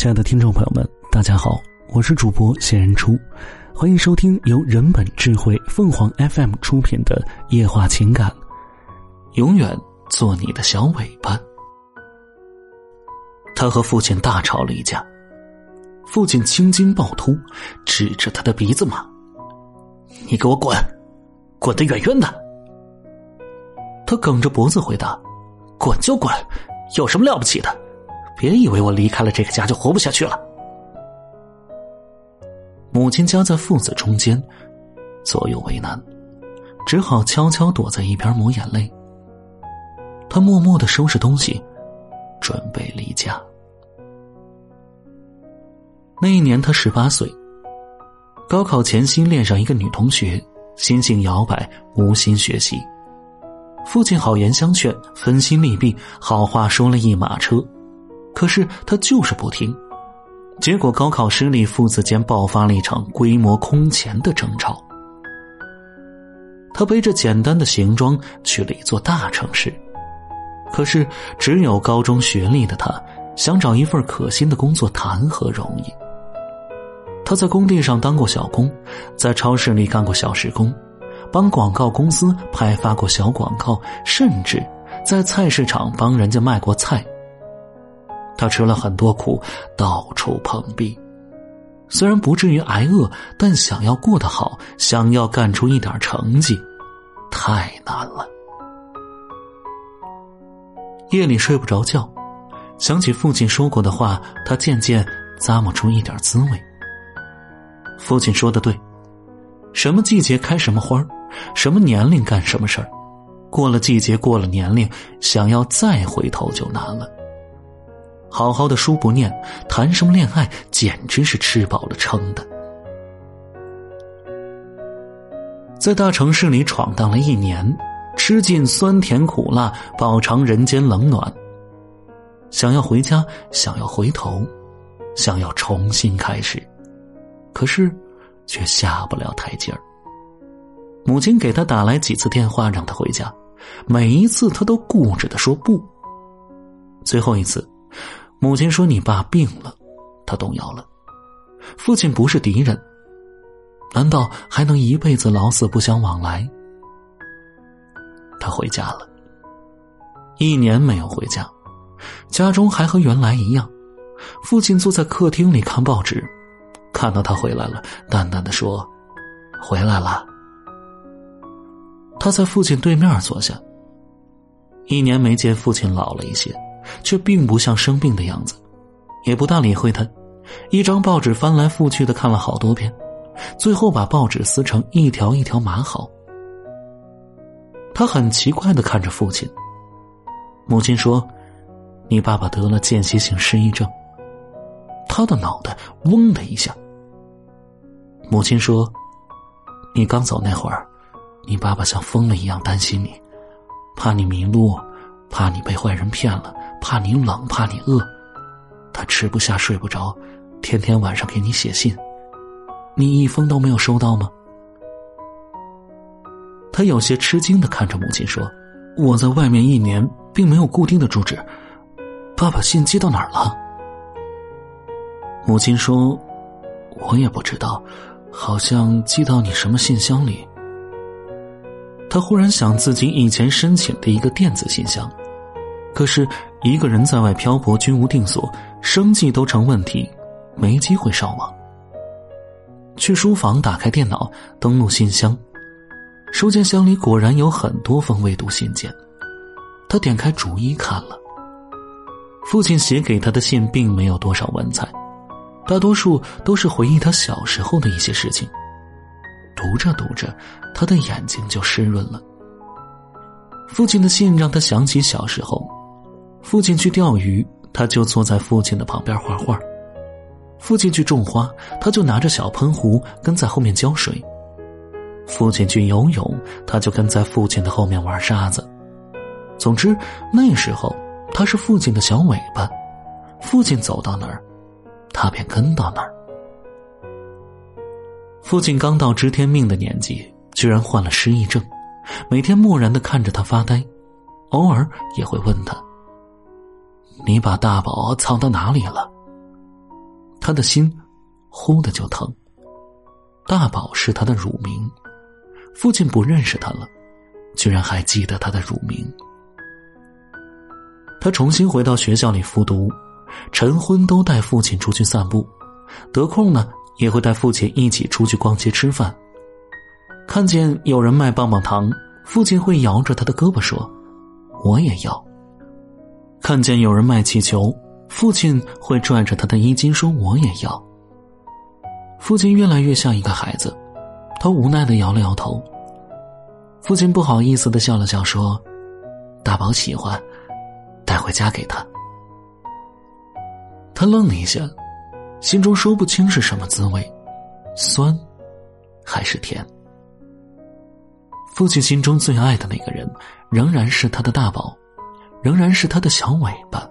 亲爱的听众朋友们，大家好，我是主播谢人初，欢迎收听由人本智慧凤凰 FM 出品的《夜话情感》，永远做你的小尾巴。他和父亲大吵了一架，父亲青筋暴突，指着他的鼻子骂：“你给我滚，滚得远远的！”他梗着脖子回答：“滚就滚，有什么了不起的？”别以为我离开了这个家就活不下去了。母亲夹在父子中间，左右为难，只好悄悄躲在一边抹眼泪。他默默的收拾东西，准备离家。那一年他十八岁，高考前夕恋上一个女同学，心性摇摆，无心学习。父亲好言相劝，分心利弊，好话说了一马车。可是他就是不听，结果高考失利，父子间爆发了一场规模空前的争吵。他背着简单的行装去了一座大城市，可是只有高中学历的他，想找一份可心的工作谈何容易？他在工地上当过小工，在超市里干过小时工，帮广告公司拍发过小广告，甚至在菜市场帮人家卖过菜。他吃了很多苦，到处碰壁，虽然不至于挨饿，但想要过得好，想要干出一点成绩，太难了。夜里睡不着觉，想起父亲说过的话，他渐渐咂摸出一点滋味。父亲说的对，什么季节开什么花什么年龄干什么事儿，过了季节，过了年龄，想要再回头就难了。好好的书不念，谈什么恋爱，简直是吃饱了撑的。在大城市里闯荡了一年，吃尽酸甜苦辣，饱尝人间冷暖。想要回家，想要回头，想要重新开始，可是却下不了台阶儿。母亲给他打来几次电话，让他回家，每一次他都固执的说不。最后一次。母亲说：“你爸病了，他动摇了。父亲不是敌人，难道还能一辈子老死不相往来？”他回家了，一年没有回家，家中还和原来一样。父亲坐在客厅里看报纸，看到他回来了，淡淡的说：“回来了。”他在父亲对面坐下。一年没见，父亲老了一些。却并不像生病的样子，也不大理会他。一张报纸翻来覆去的看了好多遍，最后把报纸撕成一条一条码好。他很奇怪的看着父亲。母亲说：“你爸爸得了间歇性失忆症。”他的脑袋嗡的一下。母亲说：“你刚走那会儿，你爸爸像疯了一样担心你，怕你迷路，怕你被坏人骗了。”怕你冷，怕你饿，他吃不下睡不着，天天晚上给你写信，你一封都没有收到吗？他有些吃惊的看着母亲说：“我在外面一年，并没有固定的住址，爸爸信寄到哪儿了？”母亲说：“我也不知道，好像寄到你什么信箱里。”他忽然想自己以前申请的一个电子信箱。可是，一个人在外漂泊，居无定所，生计都成问题，没机会上网。去书房打开电脑，登录信箱，收件箱里果然有很多封未读信件。他点开逐一看了，父亲写给他的信并没有多少文采，大多数都是回忆他小时候的一些事情。读着读着，他的眼睛就湿润了。父亲的信让他想起小时候。父亲去钓鱼，他就坐在父亲的旁边画画；父亲去种花，他就拿着小喷壶跟在后面浇水；父亲去游泳，他就跟在父亲的后面玩沙子。总之，那时候他是父亲的小尾巴，父亲走到哪儿，他便跟到哪儿。父亲刚到知天命的年纪，居然患了失忆症，每天漠然的看着他发呆，偶尔也会问他。你把大宝藏到哪里了？他的心忽的就疼。大宝是他的乳名，父亲不认识他了，居然还记得他的乳名。他重新回到学校里复读，晨昏都带父亲出去散步，得空呢也会带父亲一起出去逛街吃饭。看见有人卖棒棒糖，父亲会摇着他的胳膊说：“我也要。”看见有人卖气球，父亲会拽着他的衣襟说：“我也要。”父亲越来越像一个孩子，他无奈的摇了摇头。父亲不好意思的笑了笑，说：“大宝喜欢，带回家给他。”他愣了一下，心中说不清是什么滋味，酸，还是甜。父亲心中最爱的那个人，仍然是他的大宝，仍然是他的小尾巴，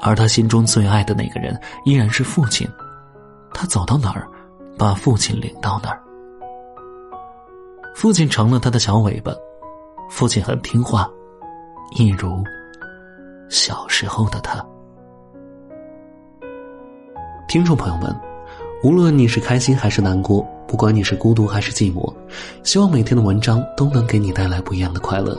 而他心中最爱的那个人，依然是父亲。他走到哪儿，把父亲领到哪儿。父亲成了他的小尾巴，父亲很听话，一如小时候的他。听众朋友们，无论你是开心还是难过，不管你是孤独还是寂寞，希望每天的文章都能给你带来不一样的快乐。